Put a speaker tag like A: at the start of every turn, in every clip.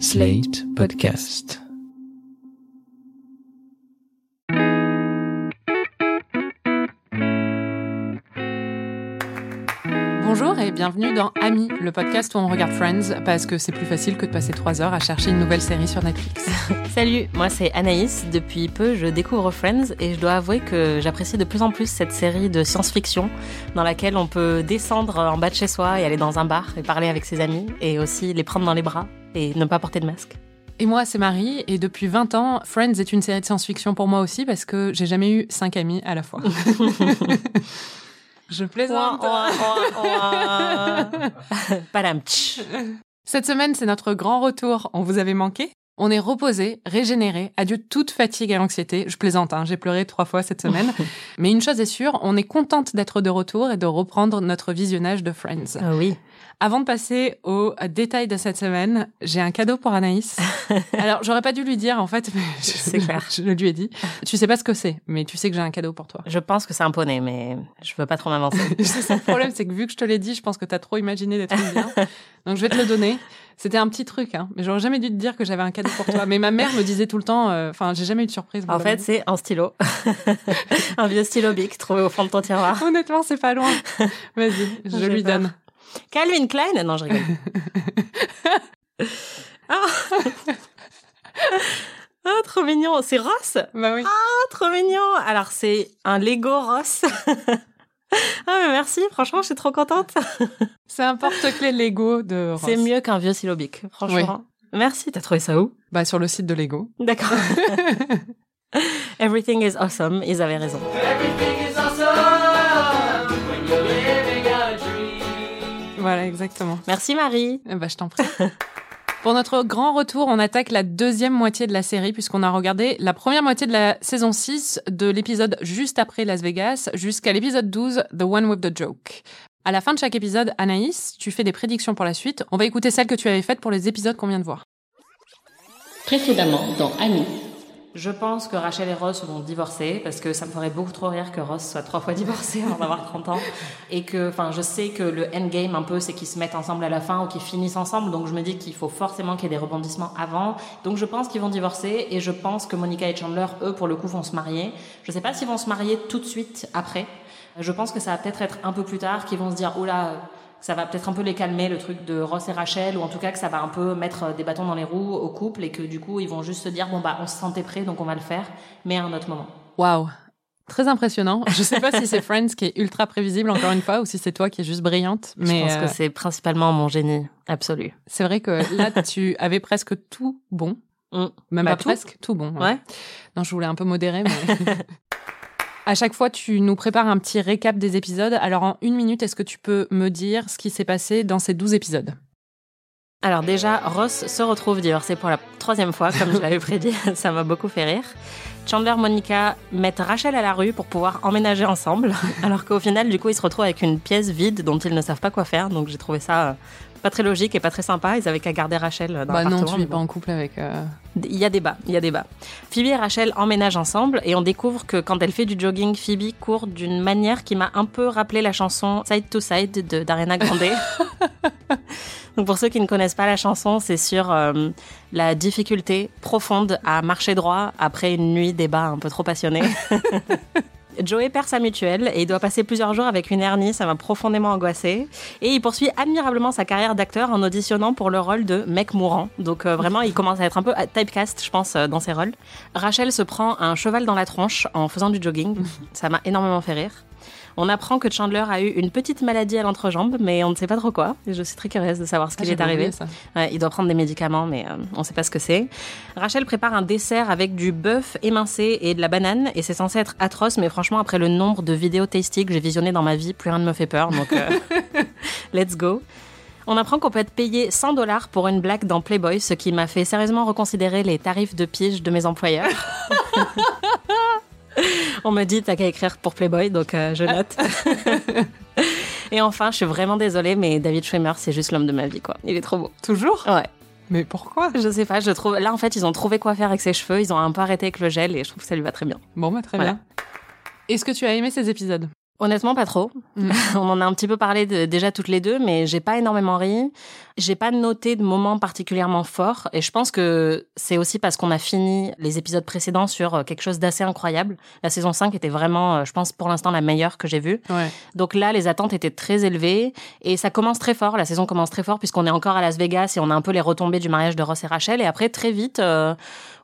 A: Slate Podcast.
B: Bonjour et bienvenue dans Ami, le podcast où on regarde Friends parce que c'est plus facile que de passer trois heures à chercher une nouvelle série sur Netflix.
C: Salut, moi c'est Anaïs. Depuis peu, je découvre Friends et je dois avouer que j'apprécie de plus en plus cette série de science-fiction dans laquelle on peut descendre en bas de chez soi et aller dans un bar et parler avec ses amis et aussi les prendre dans les bras et ne pas porter de masque.
B: Et moi, c'est Marie, et depuis 20 ans, Friends est une série de science-fiction pour moi aussi parce que j'ai jamais eu cinq amis à la fois. Je plaisante. Cette semaine, c'est notre grand retour. On vous avait manqué. On est reposé, régénéré, adieu toute fatigue et anxiété. Je plaisante, hein, j'ai pleuré trois fois cette semaine. Mais une chose est sûre, on est contente d'être de retour et de reprendre notre visionnage de Friends.
C: Ah oui.
B: Avant de passer aux détails de cette semaine, j'ai un cadeau pour Anaïs. Alors, j'aurais pas dû lui dire, en fait, mais je,
C: C'est clair.
B: je lui ai dit. Tu sais pas ce que c'est, mais tu sais que j'ai un cadeau pour toi.
C: Je pense que c'est un poney, mais je veux pas trop m'avancer.
B: le problème, c'est que vu que je te l'ai dit, je pense que t'as trop imaginé des trucs bien. Donc, je vais te le donner. C'était un petit truc, hein. Mais j'aurais jamais dû te dire que j'avais un cadeau pour toi. Mais ma mère me disait tout le temps, euh, enfin, j'ai jamais eu de surprise.
C: En fait, c'est un stylo. un vieux stylo bic trouvé au fond de ton tiroir.
B: Honnêtement, c'est pas loin. Vas-y, je lui
C: peur.
B: donne.
C: Calvin Klein? Non, je rigole. Ah Ah, trop mignon. C'est Ross?
B: Bah oui.
C: Ah, trop mignon. Alors, c'est un Lego Ross. ah, mais merci. Franchement, je suis trop contente.
B: C'est un porte-clés Lego de Ross.
C: C'est mieux qu'un vieux bic. Franchement. Merci. T'as trouvé ça où?
B: Bah, sur le site de Lego.
C: D'accord. Everything is awesome. Ils avaient raison.
B: Voilà, exactement.
C: Merci, Marie.
B: Eh bah, je t'en prie. Pour notre grand retour, on attaque la deuxième moitié de la série puisqu'on a regardé la première moitié de la saison 6 de l'épisode juste après Las Vegas jusqu'à l'épisode 12, The One with the Joke. À la fin de chaque épisode, Anaïs, tu fais des prédictions pour la suite. On va écouter celles que tu avais faites pour les épisodes qu'on vient de voir.
C: Précédemment dans Annie. Je pense que Rachel et Ross vont divorcer parce que ça me ferait beaucoup trop rire que Ross soit trois fois divorcé avant d'avoir 30 ans et que, enfin, je sais que le endgame un peu c'est qu'ils se mettent ensemble à la fin ou qu'ils finissent ensemble donc je me dis qu'il faut forcément qu'il y ait des rebondissements avant donc je pense qu'ils vont divorcer et je pense que Monica et Chandler eux pour le coup vont se marier. Je sais pas s'ils vont se marier tout de suite après. Je pense que ça va peut-être être un peu plus tard qu'ils vont se dire oula ça va peut-être un peu les calmer le truc de Ross et Rachel ou en tout cas que ça va un peu mettre des bâtons dans les roues au couple et que du coup ils vont juste se dire bon bah on se sentait prêt donc on va le faire mais à un autre moment.
B: Waouh Très impressionnant. Je sais pas si c'est Friends qui est ultra prévisible encore une fois ou si c'est toi qui es juste brillante. Mais
C: je pense
B: euh,
C: que c'est principalement mon génie absolu.
B: c'est vrai que là, tu avais presque tout bon.
C: Mm.
B: Même
C: Bah,
B: pas
C: tout.
B: presque, tout bon.
C: Ouais.
B: Non, je voulais un peu modérer, mais... à chaque fois, tu nous prépares un petit récap des épisodes. Alors, en une minute, est-ce que tu peux me dire ce qui s'est passé dans ces 12 épisodes?
C: Alors déjà, Ross se retrouve divorcé pour la troisième fois, comme je l'avais prédit. Ça m'a beaucoup fait rire. Chandler, Monica mettent Rachel à la rue pour pouvoir emménager ensemble, alors qu'au final, du coup, ils se retrouvent avec une pièce vide dont ils ne savent pas quoi faire. Donc j'ai trouvé ça euh, pas très logique et pas très sympa. Ils avaient qu'à garder Rachel dans
B: Bah non, tu es pas en couple avec... euh,
C: Il y a débat, il y a débat. Phoebe et Rachel emménagent ensemble et on découvre que quand elle fait du jogging, Phoebe court d'une manière qui m'a un peu rappelé la chanson Side to Side de d'Ariana Grande. Donc pour ceux qui ne connaissent pas la chanson, c'est sur euh, la difficulté profonde à marcher droit après une nuit débat un peu trop passionnée. Joey perd sa mutuelle et il doit passer plusieurs jours avec une hernie, ça m'a profondément angoissé. Et il poursuit admirablement sa carrière d'acteur en auditionnant pour le rôle de mec mourant. Donc euh, vraiment, il commence à être un peu typecast, je pense, euh, dans ses rôles. Rachel se prend un cheval dans la tronche en faisant du jogging. Ça m'a énormément fait rire. On apprend que Chandler a eu une petite maladie à l'entrejambe, mais on ne sait pas trop quoi. Et je suis très curieuse de savoir ce
B: ah,
C: qui lui est arrivé. Ouais, il doit prendre des médicaments, mais euh, on ne sait pas ce que c'est. Rachel prépare un dessert avec du bœuf émincé et de la banane, et c'est censé être atroce, mais franchement, après le nombre de vidéos tasty que j'ai visionnées dans ma vie, plus rien ne me fait peur, donc euh, let's go. On apprend qu'on peut être payé 100 dollars pour une blague dans Playboy, ce qui m'a fait sérieusement reconsidérer les tarifs de pige de mes employeurs. On me dit, t'as qu'à écrire pour Playboy, donc euh, je note. Et enfin, je suis vraiment désolée, mais David Schwimmer, c'est juste l'homme de ma vie, quoi. Il est trop beau.
B: Toujours?
C: Ouais.
B: Mais pourquoi?
C: Je sais pas, je trouve. Là, en fait, ils ont trouvé quoi faire avec ses cheveux. Ils ont un peu arrêté avec le gel et je trouve que ça lui va très bien.
B: Bon, bah très
C: Voilà.
B: bien. Est-ce que tu as aimé ces épisodes?
C: Honnêtement, pas trop.
B: Mm.
C: On en a un petit peu parlé de- déjà toutes les deux, mais j'ai pas énormément ri. J'ai pas noté de moments particulièrement forts. Et je pense que c'est aussi parce qu'on a fini les épisodes précédents sur euh, quelque chose d'assez incroyable. La saison 5 était vraiment, euh, je pense, pour l'instant la meilleure que j'ai vue.
B: Ouais.
C: Donc là, les attentes étaient très élevées. Et ça commence très fort. La saison commence très fort puisqu'on est encore à Las Vegas et on a un peu les retombées du mariage de Ross et Rachel. Et après, très vite, euh,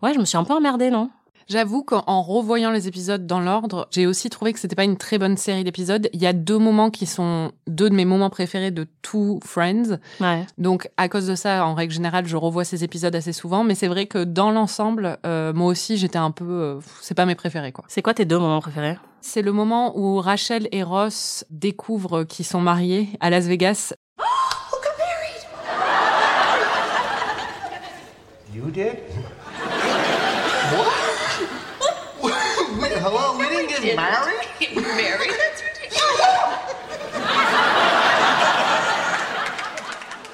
C: ouais, je me suis un peu emmerdée, non?
B: J'avoue qu'en revoyant les épisodes dans l'ordre, j'ai aussi trouvé que c'était pas une très bonne série d'épisodes. Il y a deux moments qui sont deux de mes moments préférés de tout Friends.
C: Ouais.
B: Donc à cause de ça, en règle générale, je revois ces épisodes assez souvent. Mais c'est vrai que dans l'ensemble, euh, moi aussi, j'étais un peu, euh, c'est pas mes préférés quoi.
C: C'est quoi tes deux moments préférés?
B: C'est le moment où Rachel et Ross découvrent qu'ils sont mariés à Las Vegas.
D: You did? what? Wait, hello? We didn't get married?
E: Married? That's ridiculous.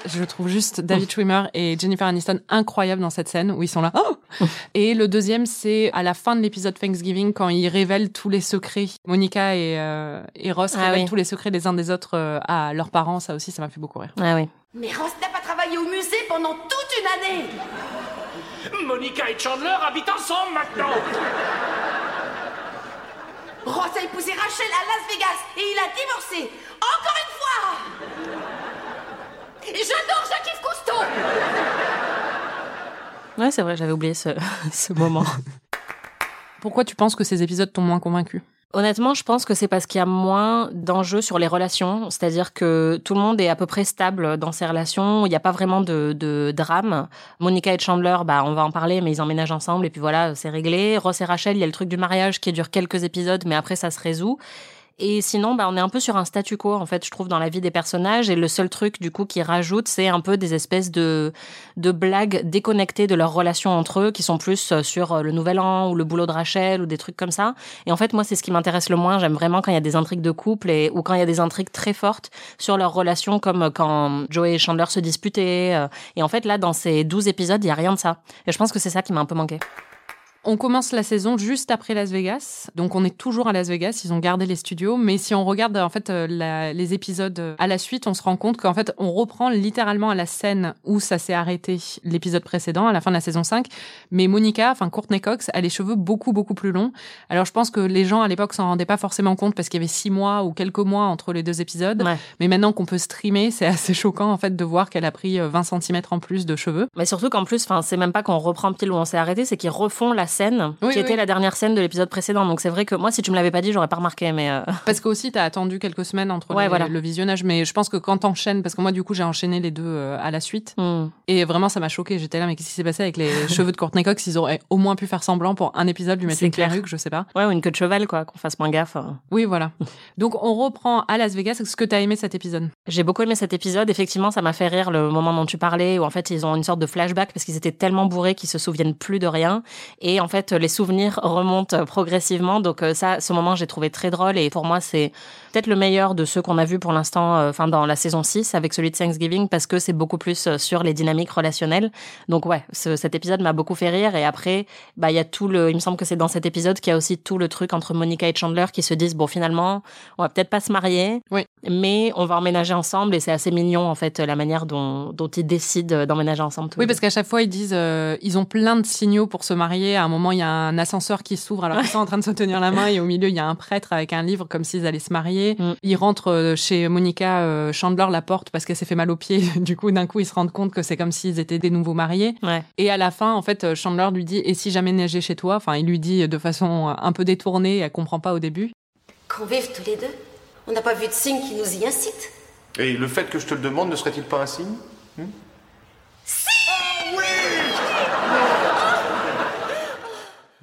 B: Je trouve juste David Schwimmer et Jennifer Aniston incroyables dans cette scène où ils sont là. Oh et le deuxième, c'est à la fin de l'épisode Thanksgiving quand ils révèlent tous les secrets. Monica et, euh, et Ross
C: Ah
B: révèlent
C: oui.
B: tous les secrets les uns des autres euh, à leurs parents. Ça aussi, ça m'a fait beaucoup rire.
C: Ah oui.
E: Mais Ross n'a pas travaillé au musée pendant toute une année.
F: Monica et Chandler habitent ensemble maintenant
E: Ross a épousé Rachel à Las Vegas et il a divorcé. Encore une fois. Et J'adore Jacques-Yves Cousteau.
C: Ouais, c'est vrai, j'avais oublié ce, ce moment.
B: Pourquoi tu penses que ces épisodes t'ont moins convaincu?
C: Honnêtement, je pense que c'est parce qu'il y a moins d'enjeux sur les relations, c'est-à-dire que tout le monde est à peu près stable dans ses relations, il n'y a pas vraiment de, de drame. Monica et Chandler, bah, on va en parler, mais ils emménagent ensemble et puis voilà, c'est réglé. Ross et Rachel, il y a le truc du mariage qui dure quelques épisodes, mais après ça se résout. Et sinon, bah, on est un peu sur un statu quo, en fait, je trouve, dans la vie des personnages. Et le seul truc, du coup, qui rajoute, c'est un peu des espèces de, de blagues déconnectées de leurs relations entre eux, qui sont plus euh, sur euh, le nouvel an ou le boulot de Rachel ou des trucs comme ça. Et en fait, moi, c'est ce qui m'intéresse le moins. J'aime vraiment quand il y a des intrigues de couple et, ou quand il y a des intrigues très fortes sur leurs relations, comme euh, quand Joey et Chandler se disputaient. Et en fait, là, dans ces 12 épisodes, il y a rien de ça. Et je pense que c'est ça qui m'a un peu manqué.
B: On commence la saison juste après Las Vegas, donc on est toujours à Las Vegas. Ils ont gardé les studios, mais si on regarde en fait euh, la- les épisodes euh, à la suite, on se rend compte qu'en fait on reprend littéralement à la scène où ça s'est arrêté l'épisode précédent, à la fin de la saison 5. Mais Monica, enfin Courtney Cox, a les cheveux beaucoup beaucoup plus longs. Alors je pense que les gens à l'époque s'en rendaient pas forcément compte parce qu'il y avait six mois ou quelques mois entre les deux épisodes.
C: Ouais.
B: Mais maintenant qu'on peut streamer, c'est assez choquant en fait de voir qu'elle a pris euh, 20 cm en plus de cheveux.
C: Mais surtout qu'en plus, enfin, c'est même pas qu'on reprend pile où on s'est arrêté, c'est qu'ils refont la scène
B: Oui,
C: qui
B: oui.
C: était la dernière scène de l'épisode précédent. Donc c'est vrai que moi, si tu me l'avais pas dit, j'aurais pas remarqué. Mais euh,
B: Parce que aussi, t'as attendu quelques semaines entre
C: Ouais,
B: les-
C: voilà.
B: le visionnage, mais je pense que quand t'enchaînes, parce que moi, du coup, j'ai enchaîné les deux euh, à la suite,
C: hmm.
B: et vraiment, ça m'a choqué. J'étais là, mais qu'est-ce qui s'est passé avec les cheveux de Courtney Cox? Ils auraient au moins pu faire semblant pour un épisode, lui mettre une
C: clair.
B: perruque, je sais pas.
C: ouais, ou une queue de cheval, quoi, qu'on fasse moins gaffe. euh.
B: Oui, voilà. Donc, on reprend à Las Vegas. Est-ce que t'as aimé cet épisode?
C: J'ai beaucoup aimé cet épisode. Effectivement, ça m'a fait rire le moment dont tu parlais, où en fait ils ont une sorte de flashback parce qu'ils étaient tellement bourrés qu'ils se souviennent plus de rien. Et en fait, les souvenirs remontent progressivement. Donc euh, ça, ce moment, j'ai trouvé très drôle. Et pour moi, c'est peut-être le meilleur de ceux qu'on a vus pour l'instant, euh, enfin dans la saison 6 avec celui de Thanksgiving, parce que c'est beaucoup plus euh, sur les dynamiques relationnelles. Donc ouais, ce- cet épisode m'a beaucoup fait rire. Et après, bah il y a tout le, il me semble que c'est dans cet épisode qu'il y a aussi tout le truc entre Monica et Chandler qui se disent bon finalement, on va peut-être pas se marier,
B: Oui.
C: mais on va emménager ensemble. Et c'est assez mignon en fait la manière dont dont ils décident d'emménager ensemble. tous
B: Oui, parce qu'à chaque fois, ils disent, euh, ils ont plein de signaux pour se marier. À un moment, il y a un ascenseur qui s'ouvre alors qu'ils sont en train de se tenir la main et au milieu, il y a un prêtre avec un livre comme s'ils allaient se marier.
C: Mm.
B: Ils rentrent euh, chez Monica euh, Chandler la porte parce qu'elle s'est fait mal au pied. Du coup, d'un coup, ils se rendent compte que c'est comme s'ils étaient des nouveaux mariés.
C: Ouais.
B: Et à la fin, en fait, euh, Chandler lui dit, et si jamais neigeait chez toi? Enfin, il lui dit de façon un peu détournée, elle comprend pas au début.
G: Qu'on vive tous les deux? On n'a pas vu de signe qui nous y incite?
D: Et le fait que je te le demande ne serait-il pas un signe?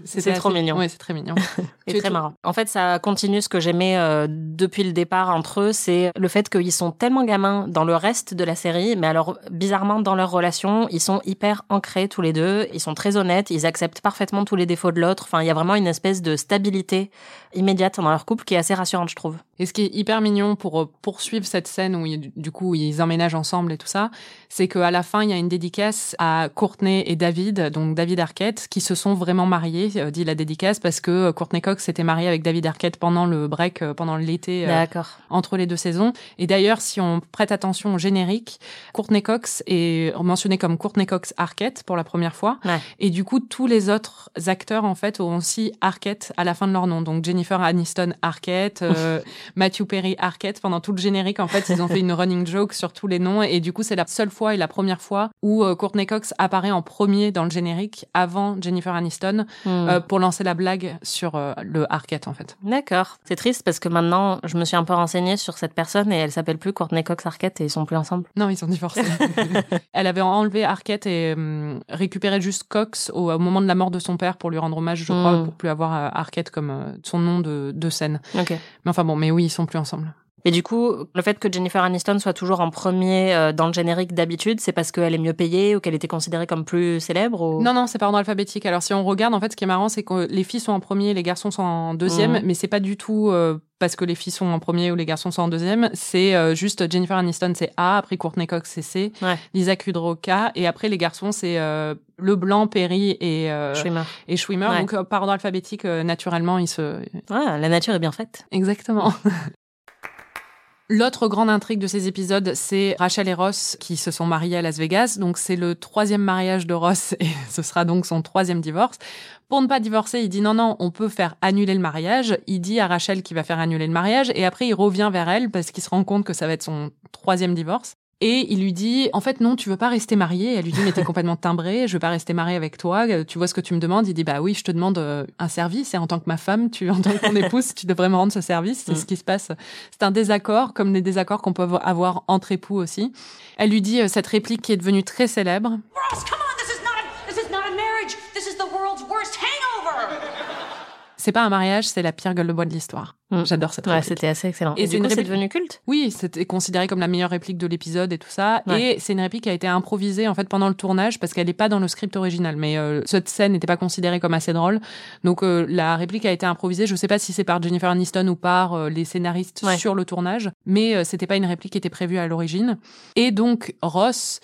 C: C'est trop mignon.
B: Oui, c'est très mignon.
C: Et très
B: tout-
C: marrant. En fait, ça continue ce que j'aimais euh, depuis le départ entre eux, c'est le fait qu'ils sont tellement gamins dans le reste de la série, mais alors bizarrement dans leur relation, ils sont hyper ancrés tous les deux, ils sont très honnêtes, ils acceptent parfaitement tous les défauts de l'autre. Enfin, il y a vraiment une espèce de stabilité immédiate dans leur couple qui est assez rassurante, je trouve.
B: Et ce qui est hyper mignon pour euh, poursuivre cette scène où du coup ils emménagent ensemble et tout ça, c'est qu'à la fin il y a une dédicace à Courtney et David, donc David Arquette, qui se sont vraiment mariés, euh, dit la dédicace, parce que euh, Courtney Cox s'était mariée avec David Arquette pendant le break, pendant l'été. euh,
C: D'accord.
B: entre les deux saisons. Et d'ailleurs, si on prête attention au générique, Courtney Cox est mentionné comme Courtney Cox Arquette pour la première fois.
C: Ouais.
B: Et du coup, tous les autres acteurs, en fait, ont aussi Arquette à la fin de leur nom. Donc, Jennifer Aniston Arquette, euh, Matthew Perry Arquette. Pendant tout le générique, en fait, ils ont fait une running joke sur tous les noms. Et du coup, c'est la seule fois et la première fois où euh, Courtney Cox apparaît en premier dans le générique avant Jennifer Aniston
C: Hmm.
B: euh, pour lancer la blague sur euh, le Arquette, en fait.
C: D'accord. C'est triste parce que maintenant, je me suis un peu renseignée sur cette personne et elle s'appelle plus Courtney Cox Arquette et ils sont plus ensemble.
B: Non, ils sont divorcés. Elle avait enlevé Arquette et hum, récupéré juste Cox au, au moment de la mort de son père pour lui rendre hommage, je crois,
C: Mm.
B: pour plus avoir Arquette comme son nom de, de scène.
C: Ok.
B: Mais enfin bon, mais oui, ils sont plus ensemble.
C: Et du coup, le fait que Jennifer Aniston soit toujours en premier euh, dans le générique d'habitude, c'est parce qu'elle est mieux payée ou qu'elle était considérée comme plus célèbre ou...
B: Non, non, c'est par ordre alphabétique. Alors si on regarde, en fait, ce qui est marrant, c'est que les filles sont en premier, les garçons sont en deuxième,
C: Mhm.
B: mais c'est pas du tout euh, parce que les filles sont en premier ou les garçons sont en deuxième. C'est euh, juste Jennifer Aniston, c'est A, après Courtney Cox, c'est C,
C: Ouais.
B: Lisa Kudrow, K, et après les garçons, c'est euh, Leblanc, Perry et, euh,
C: Schwimmer.
B: et Schwimmer.
C: Ouais.
B: Donc euh, par ordre alphabétique, euh, naturellement, ils se,
C: Ouais, la nature est bien faite.
B: Exactement. L'autre grande intrigue de ces épisodes, c'est Rachel et Ross qui se sont mariés à Las Vegas. Donc c'est le troisième mariage de Ross et ce sera donc son troisième divorce. Pour ne pas divorcer, il dit non, non, on peut faire annuler le mariage. Il dit à Rachel qu'il va faire annuler le mariage et après il revient vers elle parce qu'il se rend compte que ça va être son troisième divorce. Et il lui dit, en fait, non, tu veux pas rester mariée. Elle lui dit, mais t'es complètement timbrée, je veux pas rester mariée avec toi. Euh, Tu vois ce que tu me demandes? Il dit, bah oui, je te demande euh, un service et en tant que ma femme, tu, en tant que ton épouse, tu devrais me rendre ce service. C'est
C: Mm.
B: ce qui se passe. C'est un désaccord, comme des désaccords qu'on peut avoir entre époux aussi. Elle lui dit euh, cette réplique qui est devenue très célèbre.
E: Ross, come on, this is not a, this is not a marriage. This is the world's worst.
B: C'est pas un mariage, c'est la pire gueule de bois de l'histoire.
C: Mm.
B: J'adore cette
C: Ouais, c'était assez excellent.
B: Et
C: Et,
B: c'est
C: du
B: une
C: coup, c'est
B: réplique-
C: devenu culte?
B: Oui, c'était considéré comme la meilleure réplique de l'épisode et tout ça.
C: Ouais.
B: Et c'est une réplique qui a été improvisée en fait pendant le tournage parce qu'elle n'est pas dans le script original. Mais euh, cette scène n'était pas considérée comme assez drôle. Donc euh, la réplique a été improvisée. Je sais pas si c'est par Jennifer Aniston ou par euh, les scénaristes
C: Ouais.
B: sur le tournage, mais euh, c'était pas une réplique qui était prévue à l'origine. Et donc Ross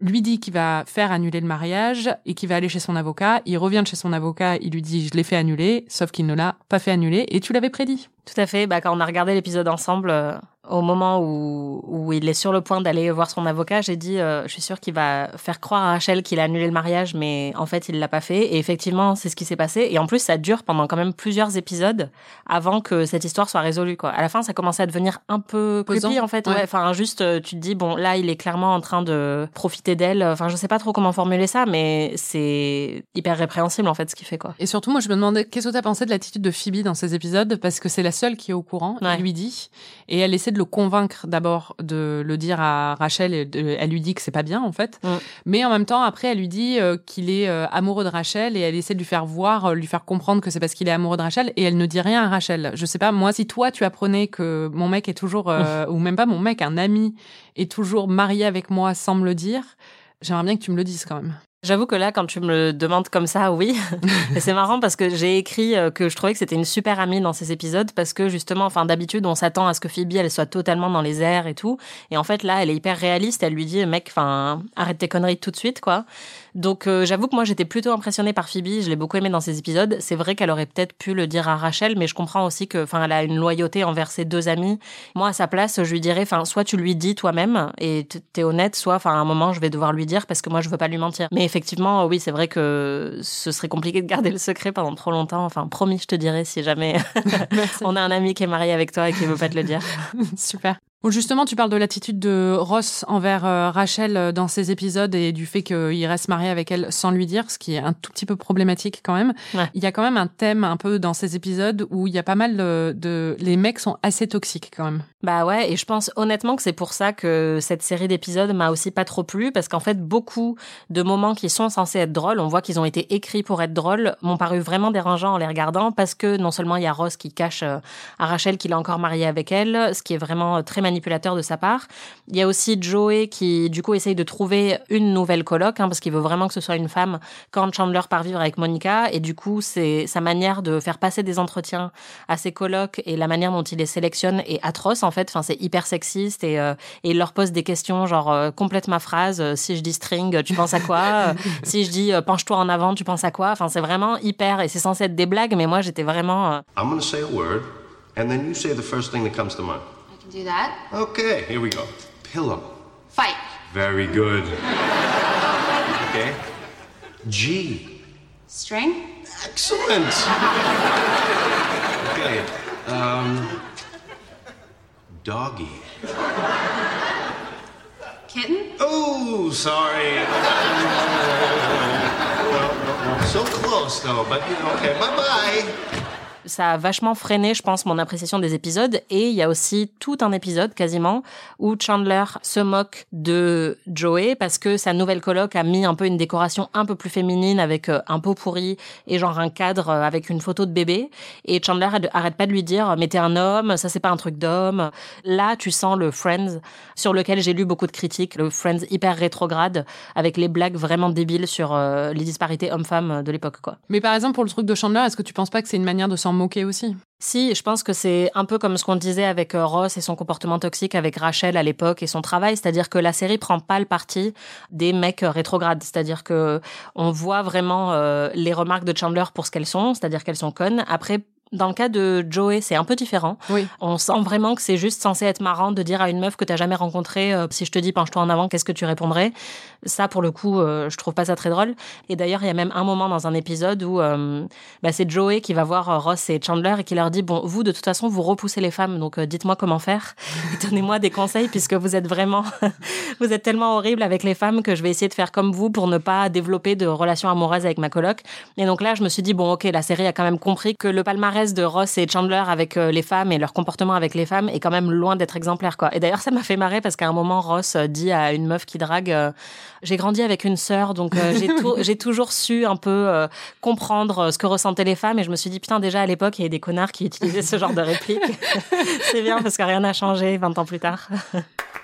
B: lui dit qu'il va faire annuler le mariage et qu'il va aller chez son avocat. Il revient de chez son avocat, il lui dit je l'ai fait annuler, sauf qu'il ne l'a pas fait annuler et tu l'avais prédit.
C: Tout à fait. Bah, quand on a regardé l'épisode ensemble, euh, au moment où, où il est sur le point d'aller voir son avocat, j'ai dit, euh, je suis sûre qu'il va faire croire à Rachel qu'il a annulé le mariage, mais en fait, il l'a pas fait. Et effectivement, c'est ce qui s'est passé. Et en plus, ça dure pendant quand même plusieurs épisodes avant que cette histoire soit résolue. Quoi. À la fin, ça commençait à devenir un peu creepy, en fait.
B: Ouais.
C: Enfin, juste, euh, tu te dis, bon, là, il est clairement en train de profiter d'elle. Enfin, je sais pas trop comment formuler ça, mais c'est hyper répréhensible, en fait, ce qu'il fait, quoi.
B: Et surtout, moi, je me demandais qu'est-ce que tu as pensé de l'attitude de Phoebe dans ces épisodes, parce que c'est la seule qui est au courant.
C: Ouais.
B: Elle lui dit, et elle essaie de le convaincre d'abord de le dire à Rachel. Et de- elle lui dit que c'est pas bien, en fait.
C: Mm.
B: Mais en même temps, après, elle lui dit euh, qu'il est euh, amoureux de Rachel, et elle essaie de lui faire voir, euh, lui faire comprendre que c'est parce qu'il est amoureux de Rachel, et elle ne dit rien à Rachel. Je sais pas, moi, si toi, tu apprenais que mon mec est toujours, euh, ou même pas mon mec, un ami est toujours marié avec moi sans me le dire, j'aimerais bien que tu me le dises quand même.
C: J'avoue que là, quand tu me le demandes comme ça, oui. Et c'est marrant parce que j'ai écrit euh, que je trouvais que c'était une super amie dans ces épisodes parce que justement, enfin, d'habitude, on s'attend à ce que Phoebe, elle soit totalement dans les airs et tout. Et en fait, là, elle est hyper réaliste. Elle lui dit, mec, enfin, arrête tes conneries tout de suite, quoi. Donc, euh, j'avoue que moi, j'étais plutôt impressionnée par Phoebe. Je l'ai beaucoup aimée dans ces épisodes. C'est vrai qu'elle aurait peut-être pu le dire à Rachel, mais je comprends aussi que, enfin, elle a une loyauté envers ses deux amis. Moi, à sa place, je lui dirais, enfin, soit tu lui dis toi-même et t'es honnête, soit, enfin, à un moment, je vais devoir lui dire parce que moi, je veux pas lui mentir. Mais effectivement, oui, c'est vrai que ce serait compliqué de garder le secret pendant trop longtemps. Enfin, promis, je te dirai si jamais on a un ami qui est marié avec toi et qui veut pas te le dire.
B: Super. Justement, tu parles de l'attitude de Ross envers euh, Rachel euh, dans ces épisodes et du fait qu'il reste marié avec elle sans lui dire, ce qui est un tout petit peu problématique quand même.
C: Ouais.
B: Il y a quand même un thème un peu dans ces épisodes où il y a pas mal de, de... Les mecs sont assez toxiques quand même.
C: Bah ouais, et je pense honnêtement que c'est pour ça que cette série d'épisodes m'a aussi pas trop plu, parce qu'en fait, beaucoup de moments qui sont censés être drôles, on voit qu'ils ont été écrits pour être drôles, m'ont paru vraiment dérangeants en les regardant, parce que non seulement il y a Ross qui cache euh, à Rachel qu'il est encore marié avec elle, ce qui est vraiment très manipulateur de sa part. Il y a aussi Joey qui, du coup, essaye de trouver une nouvelle coloc, hein, parce qu'il veut vraiment que ce soit une femme quand Chandler part vivre avec Monica. Et du coup, c'est sa manière de faire passer des entretiens à ses colocs et la manière dont il les sélectionne est atroce, en fait. Enfin, c'est hyper sexiste et, euh, et il leur pose des questions genre euh, complète ma phrase. euh, si je dis string, tu penses à quoi Si je dis euh, penche-toi en avant, tu penses à quoi Enfin, c'est vraiment hyper et c'est censé être des blagues, mais moi, j'étais vraiment. euh,
H: I'm gonna say a word, and then you say the first thing that comes to mind.
E: Do that.
H: Okay, here we go. Pillow.
E: Fight.
H: Very good. Okay. G.
E: String.
H: Excellent. Okay. Um. Doggy.
E: Kitten.
H: Oh, sorry. So close, though. But you know, okay. Bye bye.
C: Ça a vachement freiné, je pense, mon appréciation des épisodes. Et il y a aussi tout un épisode, quasiment, où Chandler se moque de Joey parce que sa nouvelle coloc a mis un peu une décoration un peu plus féminine avec euh, un pot pourri et genre un cadre euh, avec une photo de bébé. Et Chandler arrête- pas de lui dire, mais t'es un homme, ça c'est pas un truc d'homme. Là, tu sens le Friends sur lequel j'ai lu beaucoup de critiques, le Friends hyper rétrograde avec les blagues vraiment débiles sur euh, les disparités hommes-femmes de l'époque, quoi.
B: Mais par exemple, pour le truc de Chandler, est-ce que tu penses pas que c'est une manière de s'en aussi.
C: Si, je pense que c'est un peu comme ce qu'on disait avec euh, Ross et son comportement toxique avec Rachel à l'époque et son travail, c'est-à-dire que la série prend pas le parti des mecs euh, rétrogrades, c'est-à-dire que on voit vraiment euh, les remarques de Chandler pour ce qu'elles sont, c'est-à-dire qu'elles sont connes. Après dans le cas de Joey, c'est un peu différent.
B: Oui.
C: On sent vraiment que c'est juste censé être marrant de dire à une meuf que t'as jamais rencontrée, euh, si je te dis penche-toi en avant, qu'est-ce que tu répondrais? Ça, pour le coup, euh, je trouve pas ça très drôle. Et d'ailleurs, il y a même un moment dans un épisode où euh, bah, c'est Joey qui va voir euh, Ross et Chandler et qui leur dit bon, vous de toute façon, vous repoussez les femmes, donc dites-moi comment faire. Donnez-moi des conseils puisque vous êtes vraiment, vous êtes tellement horrible avec les femmes que je vais essayer de faire comme vous pour ne pas développer de relations amoureuses avec ma coloc. Et donc là, je me suis dit bon, ok, la série a quand même compris que le palmarès de Ross et Chandler avec euh, les femmes et leur comportement avec les femmes est quand même loin d'être exemplaire, quoi. Et d'ailleurs, ça m'a fait marrer parce qu'à un moment, Ross euh, dit à une meuf qui drague, euh, j'ai grandi avec une sœur, donc j'ai tou- j'ai toujours su un peu comprendre ce que ressentaient les femmes. Et je me suis dit putain, déjà à l'époque, il y avait des connards qui utilisaient ce genre de réplique. C'est bien parce que rien n'a changé 20 ans plus tard.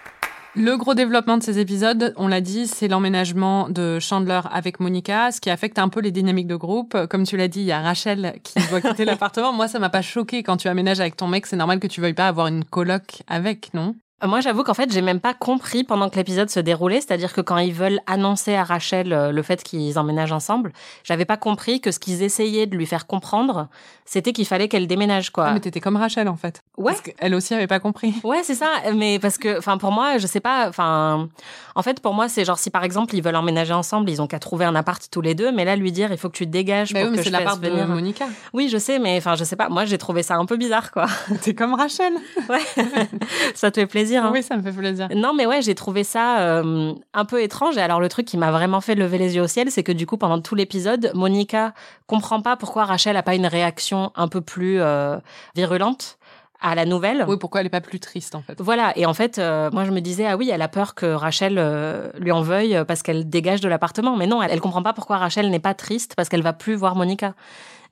B: Le gros développement de ces épisodes, on l'a dit, c'est l'emménagement de Chandler avec Monica, ce qui affecte un peu les dynamiques de groupe. Comme tu l'as dit, il y a Rachel qui doit quitter l'appartement. Moi, ça m'a pas choqué quand tu aménages avec ton mec. C'est normal que tu veuilles pas avoir une coloc avec, non?
C: Moi, j'avoue qu'en fait, j'ai même pas compris pendant que l'épisode se déroulait. C'est-à-dire que quand ils veulent annoncer à Rachel euh, le fait qu'ils emménagent ensemble, j'avais pas compris que ce qu'ils essayaient de lui faire comprendre, c'était qu'il fallait qu'elle déménage, quoi.
B: Ah, Mais t'étais comme Rachel, en fait.
C: Ouais.
B: Parce qu'elle aussi avait pas compris.
C: Ouais, c'est ça. Mais parce que, enfin, pour moi, je sais pas. Enfin, en fait, pour moi, c'est genre si par exemple ils veulent emménager ensemble, ils ont qu'à trouver un appart tous les deux. Mais là, lui dire, il faut que tu te dégages
B: Bah
C: pour
B: oui, mais
C: que
B: c'est
C: je
B: l'appart de
C: venir.
B: Monica.
C: Oui, je sais, mais enfin, je sais pas. Moi, j'ai trouvé ça un peu bizarre, quoi.
B: T'es comme Rachel.
C: Ouais, ça te fait plaisir. Hein.
B: Oui, ça me fait plaisir.
C: Non, mais ouais, j'ai trouvé ça euh, un peu étrange. Et alors, le truc qui m'a vraiment fait lever les yeux au ciel, c'est que du coup, pendant tout l'épisode, Monica comprend pas pourquoi Rachel a pas une réaction un peu plus euh, virulente à la nouvelle.
B: Oui, pourquoi elle est pas plus triste, en fait
C: Voilà, et en fait, euh, moi je me disais, ah oui, elle a peur que Rachel euh, lui en veuille parce qu'elle dégage de l'appartement. Mais non, elle, elle comprend pas pourquoi Rachel n'est pas triste parce qu'elle va plus voir Monica.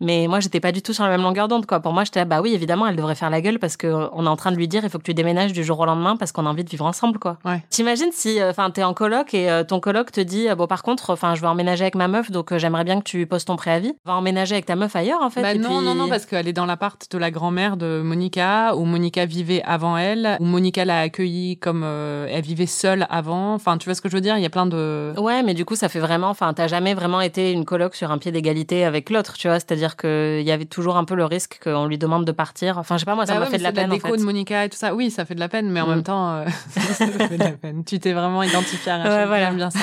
C: Mais moi, j'étais pas du tout sur la même longueur d'onde, quoi. Pour moi, j'étais là, bah oui, évidemment, elle devrait faire la gueule parce que euh, est en train de lui dire, il faut que tu déménages du jour au lendemain parce qu'on a envie de vivre ensemble, quoi.
B: Ouais.
C: T'imagines si, enfin, t'es en coloc et euh, ton coloc te dit, euh, bon, par contre, enfin, je vais emménager avec ma meuf, donc euh, j'aimerais bien que tu poses ton préavis. Va emménager avec ta meuf ailleurs, en fait.
B: Bah
C: et
B: non,
C: puis-
B: non, non, parce qu'elle est dans l'appart de la grand-mère de Monica, où Monica vivait avant elle, où Monica l'a accueillie comme euh, elle vivait seule avant. Enfin, tu vois ce que je veux dire? Il y a plein de...
C: Ouais, mais du coup, ça fait vraiment, enfin, t'as jamais vraiment été une coloc sur un pied d'égalité avec l'autre, tu vois? C'est-à-dire qu'il y avait toujours un peu le risque qu'on lui demande de partir. Enfin, je sais pas, moi, ça
B: Bah
C: m'a
B: ouais,
C: fait de la peine, en
B: déco
C: fait.
B: de Monica et tout ça. Oui, ça fait de la peine, mais en
C: Mm.
B: même temps, euh, ça fait de la peine. Tu t'es vraiment identifiée à Rachel.
C: Ouais, voilà.
B: J'aime bien ça.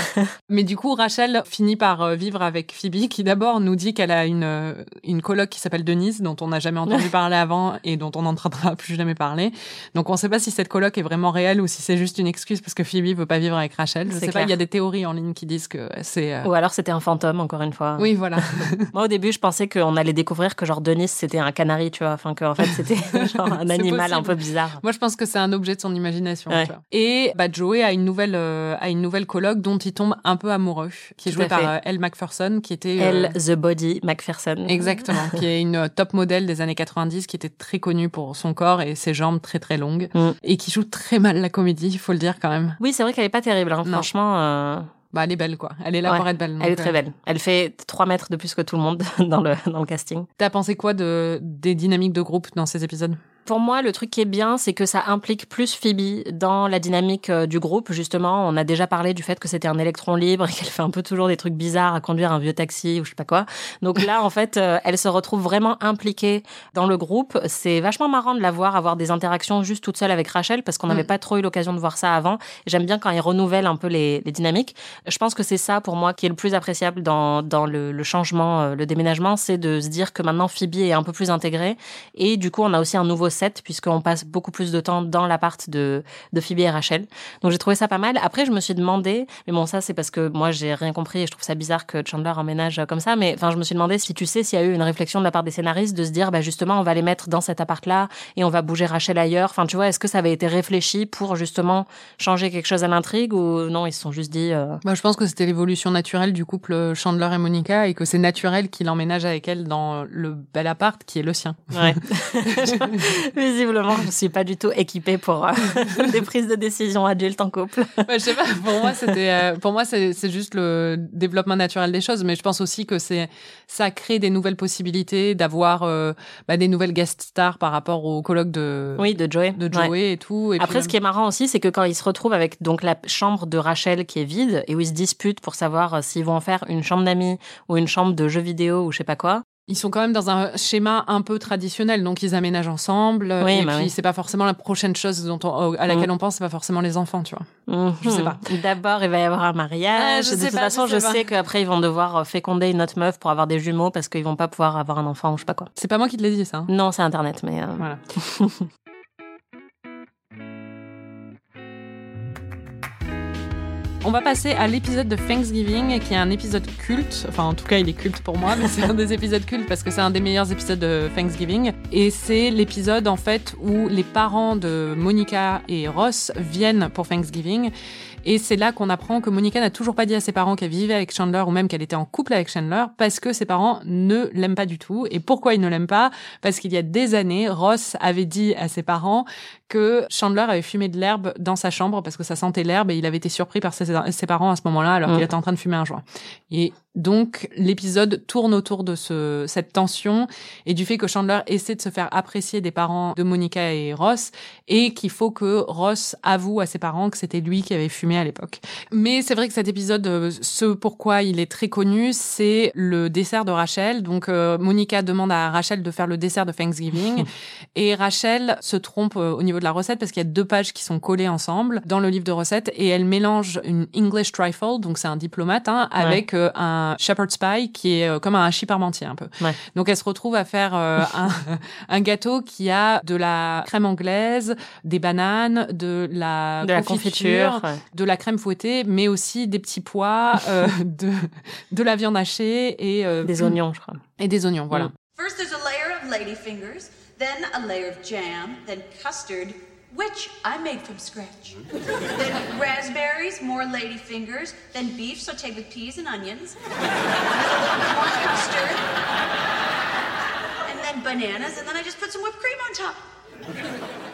B: Mais du coup, Rachel finit par euh, vivre avec Phoebe, qui d'abord nous dit qu'elle a une euh, une coloc qui s'appelle Denise, dont on n'a jamais entendu parler avant et dont on n'entendra plus jamais parler. Donc, on ne sait pas si cette coloc est vraiment réelle ou si c'est juste une excuse parce que Phoebe veut pas vivre avec Rachel. Je sais pas. Il y a des théories en ligne qui disent que c'est. euh,
C: Ou alors c'était un fantôme, encore une fois.
B: Oui, voilà.
C: Moi, au début, je pensais qu'on on allait découvrir que genre Denis c'était un canari, tu vois, enfin que en fait c'était genre un animal un peu bizarre.
B: Moi, je pense que c'est un objet de son imagination.
C: Ouais.
B: tu vois. Et bah, Joey a une nouvelle, euh, a une nouvelle coloc dont il tombe un peu amoureux, qui est jouée par euh, Elle Macpherson, qui était euh,
C: Elle, The Body, Macpherson.
B: exactement, qui est une euh, top modèle des années 90, qui était très connue pour son corps et ses jambes très très longues,
C: Mm.
B: et qui joue très mal la comédie, il faut le dire quand même.
C: Oui, c'est vrai qu'elle est pas terrible. hein. Franchement, euh,
B: Bah, elle est belle quoi. Elle est là
C: Ouais.
B: pour être belle.
C: elle est très
B: euh,
C: belle. Elle fait 3 mètres de plus que tout le monde dans le, dans le casting.
B: T'as pensé quoi de des dynamiques de groupe dans ces épisodes?
C: Pour moi, le truc qui est bien, c'est que ça implique plus Phoebe dans la dynamique euh, du groupe. Justement, on a déjà parlé du fait que c'était un électron libre et qu'elle fait un peu toujours des trucs bizarres à conduire un vieux taxi ou je sais pas quoi. Donc là, en fait, euh, elle se retrouve vraiment impliquée dans le groupe. C'est vachement marrant de la voir avoir des interactions juste toute seule avec Rachel parce qu'on n'avait
B: Mm.
C: pas trop eu l'occasion de voir ça avant. J'aime bien quand ils renouvellent un peu les, les dynamiques. Je pense que c'est ça pour moi qui est le plus appréciable dans, dans le, le changement, euh, le déménagement, c'est de se dire que maintenant Phoebe est un peu plus intégrée et du coup on a aussi un nouveau set puisqu'on passe beaucoup plus de temps dans l'appart de, de Phoebe et Rachel. Donc j'ai trouvé ça pas mal. Après je me suis demandé, mais bon ça c'est parce que moi j'ai rien compris et je trouve ça bizarre que Chandler emménage comme ça, mais enfin je me suis demandé si tu sais s'il y a eu une réflexion de la part des scénaristes de se dire bah justement on va les mettre dans cet appart là et on va bouger Rachel ailleurs. Enfin tu vois est-ce que ça avait été réfléchi pour justement changer quelque chose à l'intrigue ou non ils se sont juste dit euh,
B: Bah, je pense que c'était l'évolution naturelle du couple Chandler et Monica et que c'est naturel qu'il emménage avec elle dans le bel appart qui est le sien.
C: Ouais. Visiblement, je suis pas du tout équipée pour euh, des prises de décision adultes en couple.
B: Ouais, je sais pas. Pour moi, c'était, euh, pour moi, c'est, c'est juste le développement naturel des choses. Mais je pense aussi que c'est, ça crée des nouvelles possibilités d'avoir euh, bah, des nouvelles guest stars par rapport au colloque de,
C: Oui, de Joey.
B: de
C: Ouais.
B: Joey et tout. Et
C: Après, ce qui est marrant aussi, c'est que quand ils se retrouvent avec donc la chambre de Rachel qui est vide et où ils se disputent pour savoir s'ils vont en faire une chambre d'amis ou une chambre de jeux vidéo ou je sais pas quoi.
B: Ils sont quand même dans un schéma un peu traditionnel, donc ils aménagent ensemble.
C: Oui,
B: et
C: bah
B: puis
C: oui.
B: c'est pas forcément la prochaine chose dont on- à laquelle on pense, c'est pas forcément les enfants, tu vois. Je sais pas.
C: D'abord, il va y avoir un mariage.
B: Ah, je
C: de toute
B: pas,
C: façon,
B: je sais
C: qu'après, ils vont devoir euh, féconder une autre meuf pour avoir des jumeaux parce qu'ils vont pas pouvoir avoir un enfant ou je sais pas quoi.
B: C'est pas moi qui te l'ai dit ça. hein.
C: Non, c'est Internet, mais... euh,
B: Voilà. On va passer à l'épisode de Thanksgiving, qui est un épisode culte. Enfin, en tout cas, il est culte pour moi, mais c'est un des épisodes cultes parce que c'est un des meilleurs épisodes de Thanksgiving. Et c'est l'épisode, en fait, où les parents de Monica et Ross viennent pour Thanksgiving. Et c'est là qu'on apprend que Monica n'a toujours pas dit à ses parents qu'elle vivait avec Chandler ou même qu'elle était en couple avec Chandler parce que ses parents ne l'aiment pas du tout. Et pourquoi ils ne l'aiment pas? Parce qu'il y a des années, Ross avait dit à ses parents que Chandler avait fumé de l'herbe dans sa chambre parce que ça sentait l'herbe et il avait été surpris par ses, ses parents à ce moment-là alors
C: Mm.
B: qu'il était en train de fumer un joint. Et donc l'épisode tourne autour de ce, cette tension et du fait que Chandler essaie de se faire apprécier des parents de Monica et Ross et qu'il faut que Ross avoue à ses parents que c'était lui qui avait fumé à l'époque. Mais c'est vrai que cet épisode, euh, ce pourquoi il est très connu, c'est le dessert de Rachel. Donc euh, Monica demande à Rachel de faire le dessert de Thanksgiving et Rachel se trompe euh, au niveau de la recette parce qu'il y a deux pages qui sont collées ensemble dans le livre de recettes et elle mélange une English trifle, donc c'est un diplomate, hein, avec euh, un shepherd's pie qui est euh, comme un hachis parmentier un peu.
C: Ouais.
B: Donc elle se retrouve à faire euh, un, un gâteau qui a de la crème anglaise, des bananes, de la
C: de la
B: confiture,
C: ouais.
B: de la crème fouettée, mais aussi des petits pois, euh, de, de la viande hachée et, euh,
C: Des oignons, je crois.
B: et des oignons. Voilà.
C: Mm.
E: First, there's a layer of ladyfingers, then a layer of jam, then custard, which I made from scratch. then raspberries, more ladyfingers, then beef sauteed with peas and onions, more custard, and then bananas, and then I just put some whipped cream on top.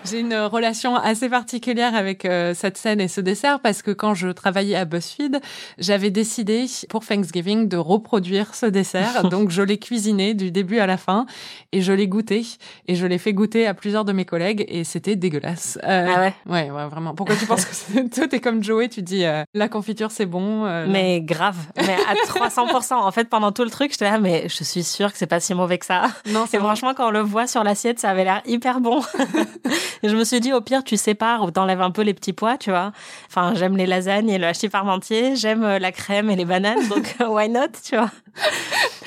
B: J'ai une relation assez particulière avec euh, cette scène et ce dessert parce que quand je travaillais à BuzzFeed, j'avais décidé pour Thanksgiving de reproduire ce dessert. Donc je l'ai cuisiné du début à la fin et je l'ai goûté et je l'ai fait goûter à plusieurs de mes collègues et c'était dégueulasse. Euh,
C: Ah ouais?
B: Ouais, ouais, vraiment. Pourquoi tu penses que toi t'es comme Joey, tu dis euh, la confiture c'est bon.
C: Mais grave, mais à 300%. En fait, pendant tout le truc, j'étais là, mais je suis sûre que c'est pas si mauvais que ça.
B: non, c'est
C: franchement, quand on le voit sur l'assiette, ça avait l'air hyper bon. Je me suis dit, au pire, tu sépares ou t'enlèves un peu les petits pois, tu vois. Enfin, j'aime les lasagnes et le hachis parmentier, j'aime euh, la crème et les bananes, donc euh, why not, tu vois.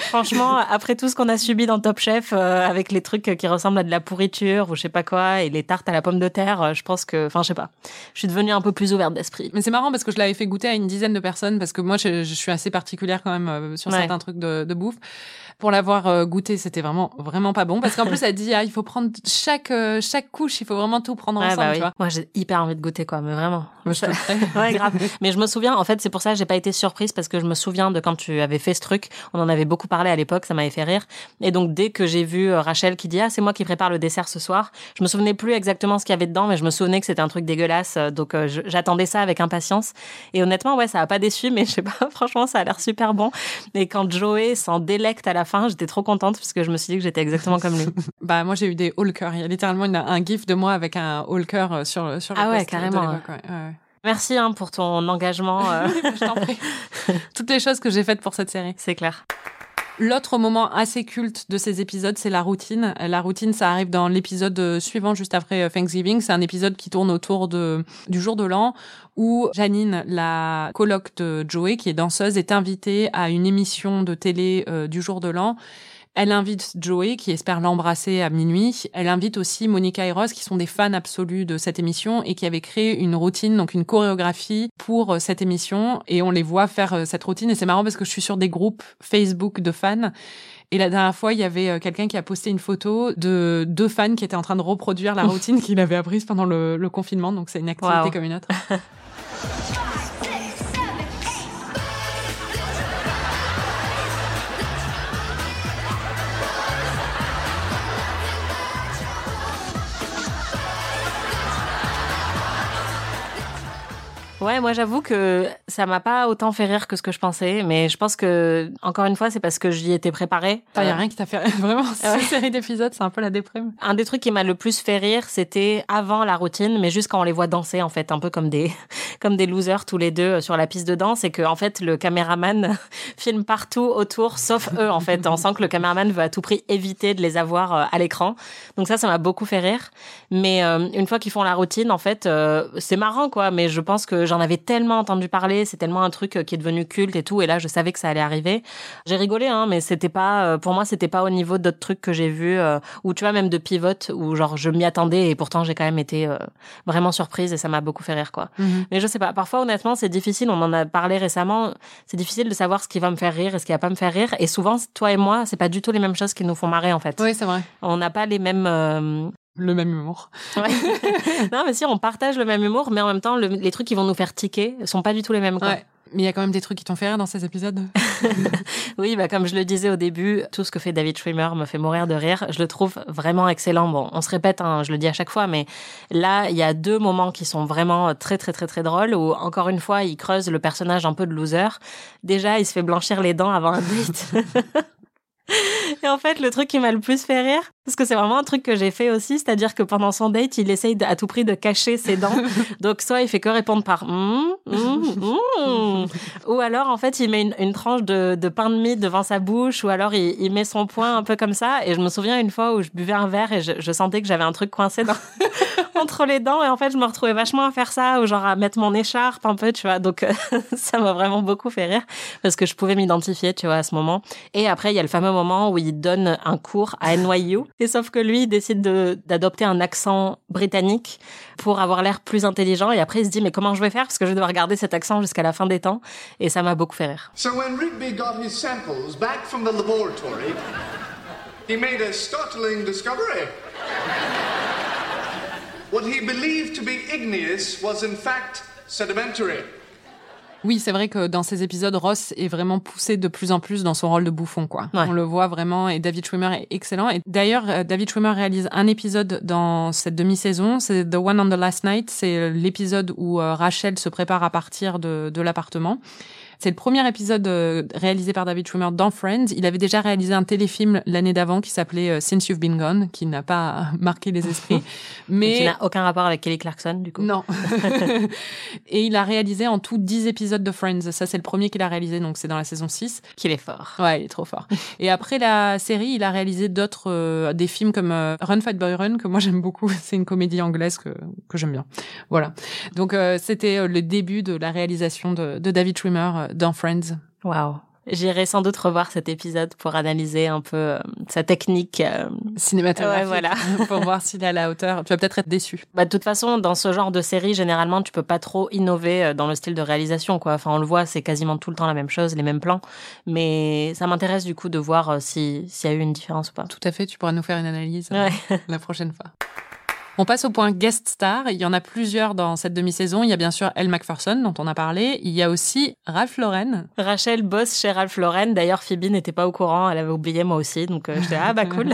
C: Franchement, après tout ce qu'on a subi dans Top Chef, euh, avec les trucs qui ressemblent à de la pourriture ou je sais pas quoi, et les tartes à la pomme de terre, euh, je pense que, enfin, je sais pas. Je suis devenue un peu plus ouverte d'esprit.
B: Mais c'est marrant parce que je l'avais fait goûter à une dizaine de personnes parce que moi, je, je suis assez particulière quand même euh, sur
C: Ouais.
B: certains trucs de, de bouffe. Pour l'avoir euh, goûté, c'était vraiment vraiment pas bon parce qu'en plus elle dit ah il faut prendre chaque euh, chaque couche, il faut vraiment tout prendre
C: Ouais,
B: ensemble,
C: bah
B: tu
C: oui.
B: vois.
C: Moi, j'ai hyper envie de goûter, quoi, mais vraiment.
B: Moi, je
C: ouais, grave. Mais je me souviens, en fait, c'est pour ça que j'ai pas été surprise parce que je me souviens de quand tu avais fait ce truc. On en avait beaucoup parlé à l'époque, ça m'avait fait rire. Et donc, dès que j'ai vu euh, Rachel qui dit, ah, c'est moi qui prépare le dessert ce soir, je me souvenais plus exactement ce qu'il y avait dedans, mais je me souvenais que c'était un truc dégueulasse. Donc, euh, j'attendais ça avec impatience. Et honnêtement, ouais, ça a pas déçu, mais je sais pas, franchement, ça a l'air super bon. Et quand Joey s'en délecte à la fin, j'étais trop contente parce que je me suis dit que j'étais exactement comme lui.
B: Bah moi j'ai eu des cœurs. Il y a littéralement une- un gif de moi avec un haul cœur euh, sur sur le
C: Ah ouais, carrément,
B: l'époque, ouais, ouais, ouais.
C: Merci hein, pour ton engagement. euh,
B: Je t'en prie. Toutes les choses que j'ai faites pour cette série.
C: c'est clair.
B: L'autre moment assez culte de ces épisodes, c'est la routine. La routine, ça arrive dans l'épisode euh, suivant, juste après euh, Thanksgiving. C'est un épisode qui tourne autour de, du jour de l'an, où Janine, la coloc de Joey, qui est danseuse, est invitée à une émission de télé euh, du jour de l'an. Elle invite Joey, qui espère l'embrasser à minuit. Elle invite aussi Monica et Ross, qui sont des fans absolus de cette émission et qui avaient créé une routine, donc une chorégraphie pour euh, cette émission. Et on les voit faire euh, cette routine. Et c'est marrant parce que je suis sur des groupes Facebook de fans. Et la dernière fois, il y avait euh, quelqu'un qui a posté une photo de deux fans qui étaient en train de reproduire la routine qu'il avait apprise pendant le, le confinement. Donc c'est une activité
C: Wow.
B: comme une autre.
C: Ouais, moi j'avoue que ça m'a pas autant fait rire que ce que je pensais, mais je pense que encore une fois c'est parce que j'y étais préparée.
B: Il y a
C: Euh,
B: rien qui t'a fait vraiment cette série d'épisodes, c'est un peu la déprime.
C: Un des trucs qui m'a le plus fait rire, c'était avant la routine, mais juste quand on les voit danser en fait, un peu comme des comme des losers tous les deux euh, sur la piste de danse, et que en fait le caméraman filme partout autour, sauf eux en fait. On sent que le caméraman veut à tout prix éviter de les avoir euh, à l'écran. Donc ça, ça m'a beaucoup fait rire. Mais euh, une fois qu'ils font la routine, en fait, euh, c'est marrant quoi. Mais je pense que j'en avais tellement entendu parler, c'est tellement un truc euh, qui est devenu culte et tout. Et là, je savais que ça allait arriver. J'ai rigolé, hein, mais c'était pas, euh, pour moi, c'était pas au niveau d'autres trucs que j'ai vus, euh, ou tu vois même de Pivot, où genre je m'y attendais et pourtant j'ai quand même été euh, vraiment surprise et ça m'a beaucoup fait rire quoi. Mais je sais pas, parfois honnêtement c'est difficile, on en a parlé récemment, c'est difficile de savoir ce qui va me faire rire et ce qui va pas me faire rire. Et souvent, toi et moi, c'est pas du tout les mêmes choses qui nous font marrer en fait.
B: Oui, c'est vrai.
C: On n'a pas les mêmes. euh,
B: Le même humour.
C: Ouais. non, mais si, on partage le même humour, mais en même temps, le- les trucs qui vont nous faire tiquer sont pas du tout les mêmes. Quoi.
B: Ouais. Mais il y a quand même des trucs qui t'ont fait rire dans ces épisodes.
C: Oui, bah, comme je le disais au début, tout ce que fait David Schwimmer me fait mourir de rire. Je le trouve vraiment excellent. Bon, on se répète, hein, je le dis à chaque fois, mais là, il y a deux moments qui sont vraiment très, très, très, très drôles où, encore une fois, il creuse le personnage un peu de loser. Déjà, il se fait blanchir les dents avant un date. Et en fait, le truc qui m'a le plus fait rire, parce que c'est vraiment un truc que j'ai fait aussi, c'est-à-dire que pendant son date, il essaye à tout prix de cacher ses dents. Donc, soit il fait que répondre par Hum, hum, hum ou alors en fait il met une, une tranche de, de pain de mie devant sa bouche, ou alors il, il met son poing un peu comme ça. Et je me souviens une fois où je buvais un verre et je, je sentais que j'avais un truc coincé dans, entre les dents, et en fait je me retrouvais vachement à faire ça, ou genre à mettre mon écharpe un peu, tu vois. Donc ça m'a vraiment beaucoup fait rire parce que je pouvais m'identifier, tu vois, à ce moment. Et après il y a le fameux moment où il donne un cours à NYU, et sauf que lui il décide de- d'adopter un accent britannique pour avoir l'air plus intelligent, et après il se dit mais comment je vais faire? Parce que je dois regarder cet accent jusqu'à la fin des temps, et ça m'a beaucoup fait rire.
I: So when Rigby got his samples back from the laboratory, he made a startling discovery. What he believed to be igneous was in fact sedimentary.
B: Oui, c'est vrai que dans ces épisodes, Ross est vraiment poussé de plus en plus dans son rôle de bouffon, quoi.
C: Ouais.
B: On le voit vraiment, et David Schwimmer est excellent. Et d'ailleurs, euh, David Schwimmer réalise un épisode dans cette demi-saison, c'est The One on the Last Night, c'est l'épisode où euh, Rachel se prépare à partir de, de l'appartement. C'est le premier épisode euh, réalisé par David Schwimmer dans Friends. Il avait déjà réalisé un téléfilm l'année d'avant qui s'appelait euh, Since You've Been Gone, qui n'a pas marqué les esprits.
C: Mais...
B: Mais
C: Qui n'a aucun rapport avec Kelly Clarkson, du coup.
B: non. et il a réalisé en tout 10 épisodes de Friends. Ça, c'est le premier qu'il a réalisé, donc c'est dans la saison 6.
C: Qu'il est fort.
B: Ouais, il est trop fort. et après la série, il a réalisé d'autres, euh, des films comme euh, Run Fight Boy Run, que moi j'aime beaucoup. C'est une comédie anglaise que, que j'aime bien. Voilà. Donc euh, c'était le début de la réalisation de, de David Schwimmer euh, dans Friends.
C: Waouh. J'irai sans doute revoir cet épisode pour analyser un peu euh, sa technique. euh.
B: Cinématographique.
C: Ouais, voilà.
B: pour voir s'il est à la hauteur. Tu vas peut-être être déçu.
C: Bah, de toute façon, dans ce genre de série, généralement, tu peux pas trop innover euh, dans le style de réalisation, quoi. Enfin, on le voit, c'est quasiment tout le temps la même chose, les mêmes plans. Mais ça m'intéresse du coup de voir si s'il y a eu une différence ou pas.
B: Tout à fait, tu pourras nous faire une analyse euh, la prochaine fois. On passe au point guest star. Il y en a plusieurs dans cette demi-saison. Il y a bien sûr Elle Macpherson, dont on a parlé. Il y a aussi Ralph Lauren.
C: Rachel bosse chez Ralph Lauren. D'ailleurs, Phoebe n'était pas au courant. Elle avait oublié moi aussi. Donc, euh, j'étais, ah, bah, cool.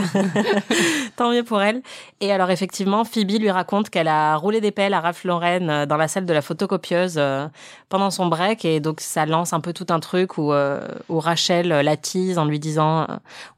C: Tant mieux pour elle. Et alors, effectivement, Phoebe lui raconte qu'elle a roulé des pelles à Ralph Lauren euh, dans la salle de la photocopieuse euh, pendant son break. Et donc, ça lance un peu tout un truc où, euh, où Rachel la tease en lui disant,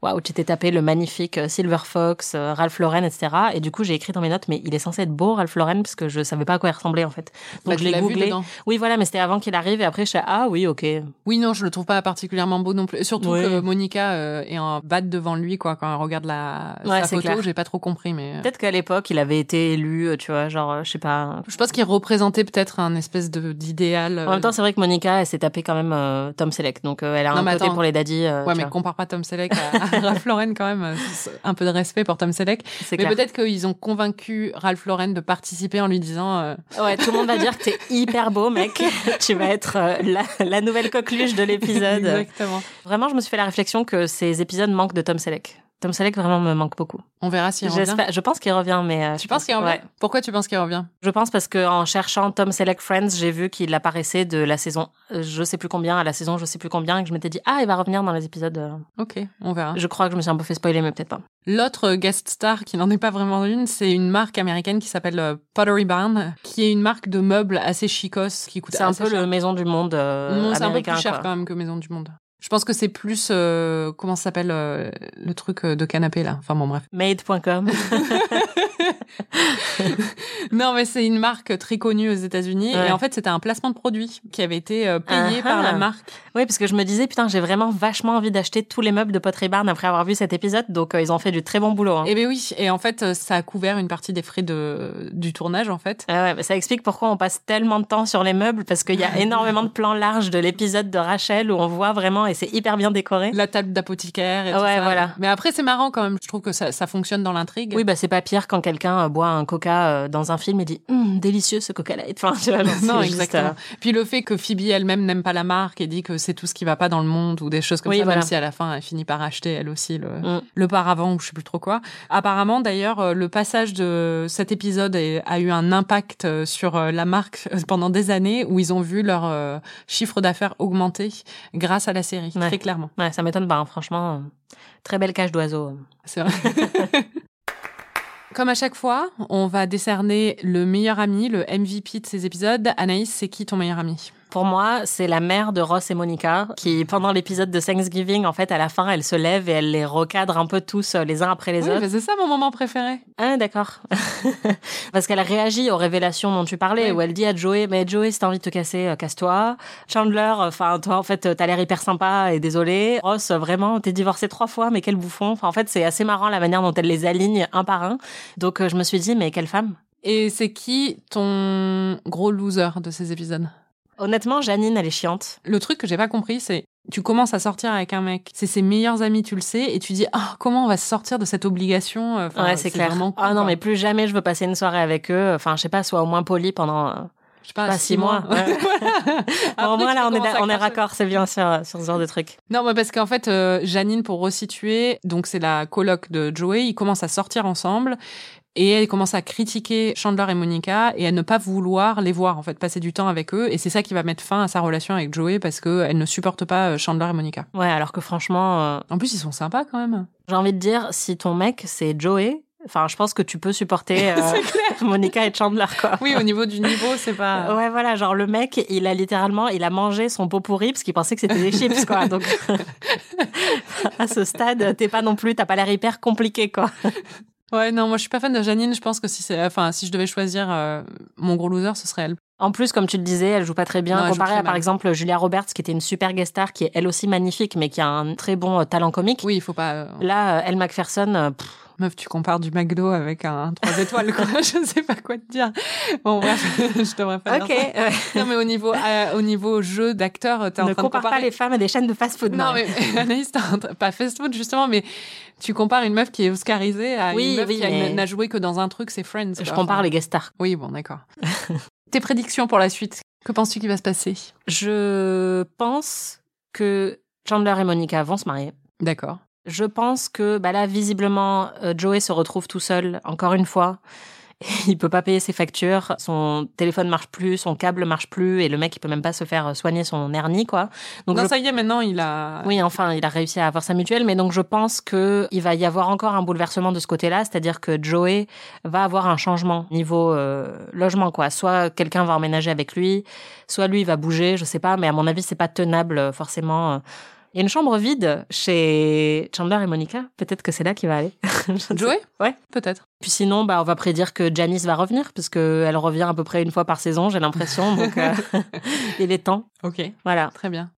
C: waouh, tu t'es tapé le magnifique Silver Fox, Ralph Lauren, etc. Et du coup, j'ai écrit dans mes notes, mais il est censé être beau, Ralph Lauren, parce que je savais pas à quoi il ressemblait, en fait.
B: Bah,
C: Donc,
B: tu
C: je l'ai googlé. Oui, voilà, mais c'était avant qu'il arrive. Et après, je suis ah oui, ok.
B: Oui, non, je le trouve pas particulièrement beau non plus. Surtout
C: Oui.
B: que Monica euh, est en batte devant lui, quoi, quand elle regarde la
C: Ouais,
B: sa photo. J'ai pas trop compris, mais. euh,
C: Peut-être qu'à l'époque, il avait été élu, euh, tu vois, genre, je sais pas.
B: Je pense qu'il représentait peut-être un espèce de d'idéal.
C: En même temps, c'est vrai que Monica, elle s'est tapé quand même euh, Tom Selleck, donc euh, elle a
B: Non,
C: un côté
B: attends.
C: pour les daddies.
B: Ouais, mais
C: vois.
B: compare pas Tom Selleck à, à Ralph Lauren quand même. Un peu de respect pour Tom Selleck. Mais peut-être qu'ils ont convaincu Ralph Lauren de participer en lui disant euh,
C: Ouais, tout le monde va dire que t'es hyper beau, mec. tu vas être euh, la, la nouvelle coqueluche de l'épisode.
B: Exactement.
C: Vraiment, je me suis fait la réflexion que ces épisodes manquent de Tom Selleck. Tom Selleck vraiment me manque beaucoup.
B: On verra s'il revient.
C: Je pense qu'il revient, mais euh,
B: Tu
C: je
B: penses qu'il revient?
C: ouais.
B: Pourquoi tu penses qu'il revient?
C: Je pense parce que en cherchant Tom Selleck Friends, j'ai vu qu'il apparaissait de la saison, euh, je sais plus combien à la saison, je sais plus combien, et que je m'étais dit ah il va revenir dans les épisodes. euh.
B: Ok, on verra.
C: Je crois que je me suis un peu fait spoiler, mais peut-être pas.
B: L'autre guest star qui n'en est pas vraiment une, c'est une marque américaine qui s'appelle Pottery Barn, qui est une marque de meubles assez chicos qui coûte
C: C'est un
B: assez
C: peu
B: cher.
C: le maison du monde euh,
B: Non, c'est un peu plus cher
C: quoi.
B: quand même que Maison du Monde. Je pense que c'est plus euh, comment ça s'appelle euh, le truc euh, de canapé là. Enfin bon bref.
C: Made.com.
B: Non mais c'est une marque très connue aux États-Unis
C: Ouais.
B: et en fait c'était un placement de produit qui avait été euh, payé
C: Ah
B: par la
C: ah.
B: marque.
C: oui, parce que je me disais, putain, j'ai vraiment vachement envie d'acheter tous les meubles de Pottery Barn après avoir vu cet épisode. Donc, euh, ils ont fait du très bon boulot. hein.
B: Et ben oui et en fait ça a couvert une partie des frais de du tournage en fait.
C: Ah ouais, ça explique pourquoi on passe tellement de temps sur les meubles, parce qu'il y a énormément de plans larges de l'épisode de Rachel où on voit vraiment, et c'est hyper bien décoré.
B: La table d'apothicaire et tout
C: Ouais,
B: ça.
C: voilà.
B: Mais après c'est marrant quand même. Je trouve que ça, ça fonctionne dans l'intrigue.
C: Oui, bah c'est pas pire quand quelqu'un euh, boit un coca euh, dans un film et dit Hum, délicieux ce coca light. Enfin, tu vois,
B: Non,
C: juste,
B: exactement.
C: euh,
B: Puis le fait que Phoebe elle-même n'aime pas la marque et dit que c'est tout ce qui va pas dans le monde ou des choses comme
C: Oui,
B: ça,
C: voilà.
B: même si à la fin elle finit par acheter elle aussi le,
C: Mm.
B: le paravent ou je sais plus trop quoi. Apparemment d'ailleurs le passage de cet épisode a eu un impact sur la marque pendant des années où ils ont vu leur chiffre d'affaires augmenter grâce à la série,
C: Ouais.
B: très clairement.
C: Ouais, ça m'étonne pas, hein, franchement. Très belle cage d'oiseau.
B: C'est vrai. Comme à chaque fois, on va décerner le meilleur ami, le MVP de ces épisodes. Anaïs, c'est qui ton meilleur ami?
C: Pour moi, c'est la mère de Ross et Monica qui, pendant l'épisode de Thanksgiving, en fait, à la fin, elle se lève et elle les recadre un peu tous euh, les uns après les
B: Oui,
C: autres.
B: c'est ça mon moment préféré.
C: Ah, d'accord. Parce qu'elle réagit aux révélations dont tu parlais,
B: Oui.
C: où elle dit à Joey, mais Joey, si t'as envie de te casser, euh, casse-toi. Chandler, enfin, toi, en fait, euh, t'as l'air hyper sympa et désolé. Ross, euh, vraiment, t'es divorcé trois fois, mais quel bouffon. Enfin, en fait, c'est assez marrant la manière dont elle les aligne un par un. Donc, euh, je me suis dit, mais quelle femme?
B: Et c'est qui ton gros loser de ces épisodes?
C: Honnêtement, Janine, elle est chiante.
B: Le truc que j'ai pas compris, c'est tu commences à sortir avec un mec, c'est ses meilleurs amis, tu le sais, et tu dis ah comment on va se sortir de cette obligation euh, enfin,
C: ouais, c'est clair.
B: con,
C: ah non, mais plus jamais je veux passer une soirée avec eux. Enfin, je sais pas, soit au moins poli pendant. euh,
B: je sais pas,
C: pas six mois. Ouais. Bon,
B: Après,
C: au moins là, on est, on est raccord, c'est bien sur, sur ce genre de truc.
B: Non, mais parce qu'en fait, euh, Janine, pour resituer, donc c'est la coloc de Joey, ils commencent à sortir ensemble. Et elle commence à critiquer Chandler et Monica et à ne pas vouloir les voir, en fait, passer du temps avec eux. Et c'est ça qui va mettre fin à sa relation avec Joey parce qu'elle ne supporte pas euh, Chandler et Monica.
C: Ouais, alors que franchement, euh,
B: En plus, ils sont sympas quand même.
C: j'ai envie de dire, si ton mec c'est Joey, enfin, je pense que tu peux supporter euh, Monica et Chandler, quoi.
B: Oui, au niveau du niveau, c'est pas.
C: Ouais, voilà, genre le mec, il a littéralement, il a mangé son pot pourri parce qu'il pensait que c'était des chips, quoi. Donc, à ce stade, t'es pas non plus, t'as pas l'air hyper compliqué, quoi.
B: Ouais, non, moi je suis pas fan de Janine. Je pense que si c'est, enfin, si je devais choisir euh, mon gros loser, ce serait elle.
C: En plus, comme tu le disais, elle joue pas très bien.
B: Non, elle joue
C: comparé
B: très
C: à, par exemple, Julia Roberts, qui était une super guest star, qui est elle aussi magnifique, mais qui a un très bon euh, talent comique.
B: Oui, il faut pas. euh,
C: Là, Elle Macpherson, pff,
B: Meuf, tu compares du McDo avec un 3 étoiles, quoi. je sais pas quoi te dire. Bon, bref, je devrais pas dire ça.
C: ouais.
B: Non, mais au niveau, euh, au niveau jeu d'acteur, t'es en
C: Ne
B: train de
C: compare
B: comparer.
C: pas les femmes à des chaînes de fast-food.
B: Non,
C: Marie.
B: mais Anaïs, pas fast food, justement, mais tu compares une meuf qui est oscarisée à
C: Oui,
B: une meuf
C: oui,
B: qui a-
C: mais-
B: n'a joué que dans un truc, c'est Friends.
C: Je compare les guest stars.
B: Oui, bon, d'accord. Tes prédictions pour la suite, que penses-tu qui va se passer?
C: Je pense que Chandler et Monica vont se marier.
B: D'accord.
C: Je pense que bah là, visiblement, euh, Joey se retrouve tout seul, encore une fois. Il peut pas payer ses factures, son téléphone marche plus, son câble marche plus, et le mec il peut même pas se faire soigner son hernie, quoi. Donc
B: non,
C: je-
B: ça y est, maintenant, il a.
C: Oui, enfin, il a réussi à avoir sa mutuelle, mais donc je pense que il va y avoir encore un bouleversement de ce côté-là, c'est-à-dire que Joey va avoir un changement niveau euh, logement, quoi. Soit quelqu'un va emménager avec lui, soit lui il va bouger, je sais pas, mais à mon avis c'est pas tenable euh, forcément. Il y a une chambre vide chez Chandler et Monica. Peut-être que c'est là qu'il va aller.
B: Joey
C: Ouais.
B: Peut-être.
C: Puis sinon, bah, on va prédire que Janice va revenir, parce elle revient à peu près une fois par saison, j'ai l'impression. Donc, euh, il est temps.
B: Ok,
C: Voilà.
B: très bien.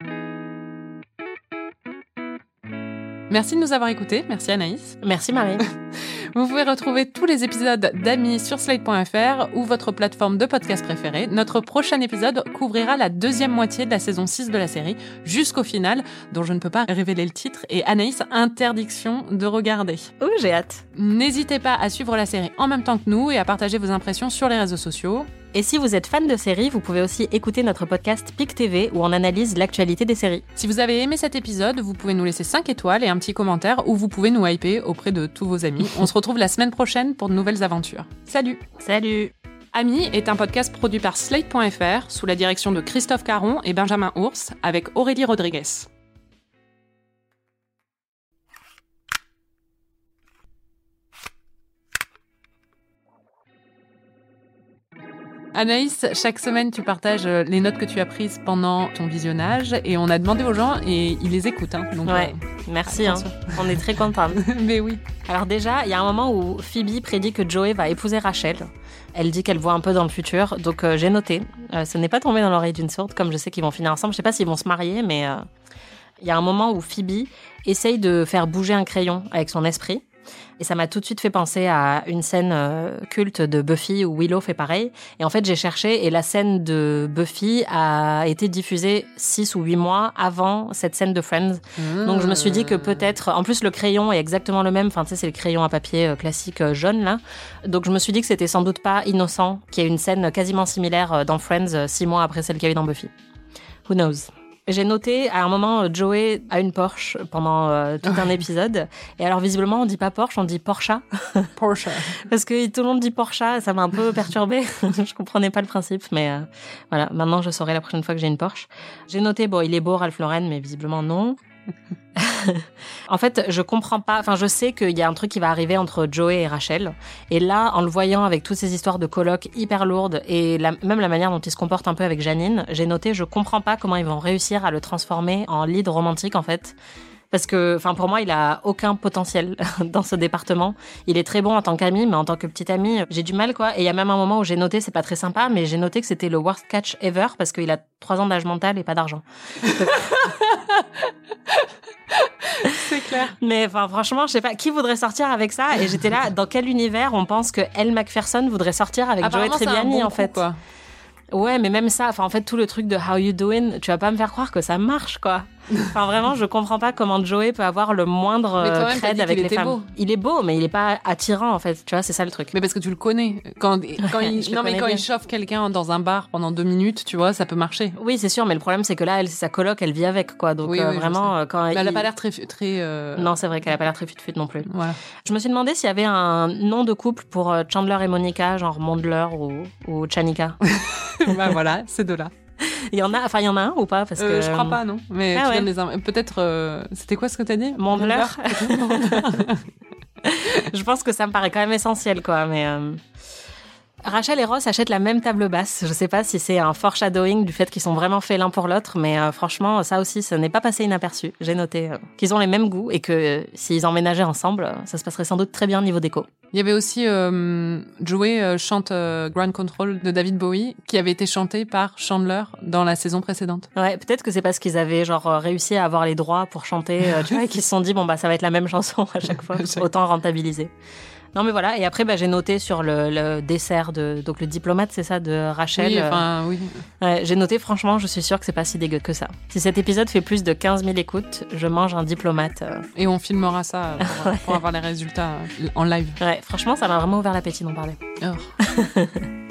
B: Merci de nous avoir écoutés. Merci Anaïs.
C: Merci Marie.
B: Vous pouvez retrouver tous les épisodes d'Amis sur slate.fr ou votre plateforme de podcast préférée. Notre prochain épisode couvrira la deuxième moitié de la saison 6 de la série jusqu'au final, dont je ne peux pas révéler le titre, et Anaïs, interdiction de regarder.
C: Oh, j'ai hâte.
B: N'hésitez pas à suivre la série en même temps que nous et à partager vos impressions sur les réseaux sociaux.
C: Et si vous êtes fan de séries, vous pouvez aussi écouter notre podcast PIC TV où on analyse l'actualité des séries.
B: Si vous avez aimé cet épisode, vous pouvez nous laisser 5 étoiles et un petit commentaire ou vous pouvez nous hyper auprès de tous vos amis. On se retrouve la semaine prochaine pour de nouvelles aventures. Salut
C: Salut
B: Ami est un podcast produit par Slate.fr sous la direction de Christophe Caron et Benjamin Ours avec Aurélie Rodriguez. Anaïs, chaque semaine tu partages euh, les notes que tu as prises pendant ton visionnage et on a demandé aux gens et ils les écoutent. hein. donc,
C: Ouais, merci. hein. On est très contents.
B: euh, mais oui.
C: Alors déjà, il y a un moment où Phoebe prédit que Joey va épouser Rachel. Elle dit qu'elle voit un peu dans le futur, donc euh, j'ai noté. Euh, ce n'est pas tombé dans l'oreille d'une sourde, comme je sais qu'ils vont finir ensemble. Je sais pas s'ils vont se marier, mais euh, il y a un moment où Phoebe essaye de faire bouger un crayon avec son esprit. Et ça m'a tout de suite fait penser à une scène euh, culte de Buffy où Willow fait pareil. Et en fait, j'ai cherché et la scène de Buffy a été diffusée six ou huit mois avant cette scène de Friends. Donc je me suis dit que peut-être, en plus le crayon est exactement le même, enfin tu sais c'est le crayon à papier euh, classique euh, jaune là. Donc je me suis dit que c'était sans doute pas innocent qu'il y ait une scène quasiment similaire dans Friends euh, six mois après celle qu'il y a eu dans Buffy. Who knows? J'ai noté à un moment euh, Joey a une Porsche pendant euh, tout un épisode. Et alors visiblement on dit pas Porsche on dit Porsche.
B: Porsche.
C: parce que tout le monde dit Porsche ça m'a un peu perturbée. Je comprenais pas le principe mais euh, voilà. Maintenant je saurai la prochaine fois que j'ai une Porsche. J'ai noté bon il est beau Ralph Lauren mais visiblement non en fait, je comprends pas. Enfin, je sais qu'il y a un truc qui va arriver entre Joey et Rachel. Et là, en le voyant avec toutes ces histoires de colloques hyper lourdes et même la manière dont il se comporte un peu avec Janine, j'ai noté, je comprends pas comment ils vont réussir à le transformer en lead romantique, en fait. Parce que, enfin, pour moi, il a aucun potentiel dans ce département. Il est très bon en tant qu'ami, mais en tant que petit ami, j'ai du mal, quoi. Et il y a même un moment où j'ai noté, c'est pas très sympa, mais j'ai noté que c'était le worst catch ever parce qu'il a trois ans d'âge mental et pas d'argent.
B: C'est clair.
C: Mais enfin, franchement, je sais pas qui voudrait sortir avec ça? Et j'étais là, dans quel univers on pense que Elle Macpherson voudrait sortir avec Joey Tribbiani
B: bon
C: en
B: coup,
C: fait.
B: quoi.
C: Ouais, mais même ça, enfin en fait tout le truc de How You Doing, tu vas pas me faire croire que ça marche quoi. Enfin vraiment, je comprends pas comment Joey peut avoir le moindre
B: Mais
C: euh, cred
B: dit
C: avec
B: qu'il
C: les femmes.
B: beau.
C: Il est beau, mais il est pas attirant en fait. Tu vois, c'est ça le truc.
B: Mais parce que tu le connais. Quand, quand il, non, mais quand
C: bien.
B: il chauffe quelqu'un dans un bar pendant deux minutes, tu vois, ça peut marcher.
C: Oui, c'est sûr, mais le problème c'est que là, elle, sa coloc, elle vit avec quoi. Donc
B: Oui,
C: euh,
B: oui,
C: vraiment, euh, quand
B: Mais elle a
C: il-
B: pas l'air très. très euh,
C: Non, c'est vrai qu'elle a pas l'air très fut non plus.
B: Voilà.
C: Je me suis demandé s'il y avait un nom de couple pour euh, Chandler et Monica, genre Mondler ou, ou Chanika.
B: bah voilà, ces deux-là.
C: Il y en a, enfin il y en a un ou pas parce
B: Euh,
C: que
B: je crois pas, non. Mais
C: Ah ouais.
B: les Peut-être. euh, C'était quoi ce que t'as dit?
C: Mondler. je pense que ça me paraît quand même essentiel, quoi. Mais euh, Rachel et Ross achètent la même table basse. Je sais pas si c'est un foreshadowing du fait qu'ils sont vraiment faits l'un pour l'autre, mais euh, franchement, ça aussi, ça n'est pas passé inaperçu. J'ai noté euh, qu'ils ont les mêmes goûts et que euh, s'ils emménageaient ensemble, ça se passerait sans doute très bien niveau déco.
B: Il y avait aussi Joey chante Ground Control de David Bowie, qui avait été chanté par Chandler dans la saison précédente.
C: Ouais, peut-être que c'est parce qu'ils avaient genre réussi à avoir les droits pour chanter, tu vois, et qu'ils se sont dit bon bah ça va être la même chanson à chaque fois, autant rentabiliser. Non mais voilà, et après bah, j'ai noté sur le, le dessert de donc le diplomate, c'est ça de Rachel.
B: Oui,
C: euh,
B: enfin, oui.
C: Ouais, j'ai noté, franchement, je suis sûre que c'est pas si dégueu que ça. Si cet épisode fait plus de 15 000 écoutes, je mange un diplomate. euh.
B: Et on filmera ça euh, pour, pour avoir les résultats en live.
C: Ouais, franchement, ça m'a vraiment ouvert l'appétit d'en parler.
B: Oh.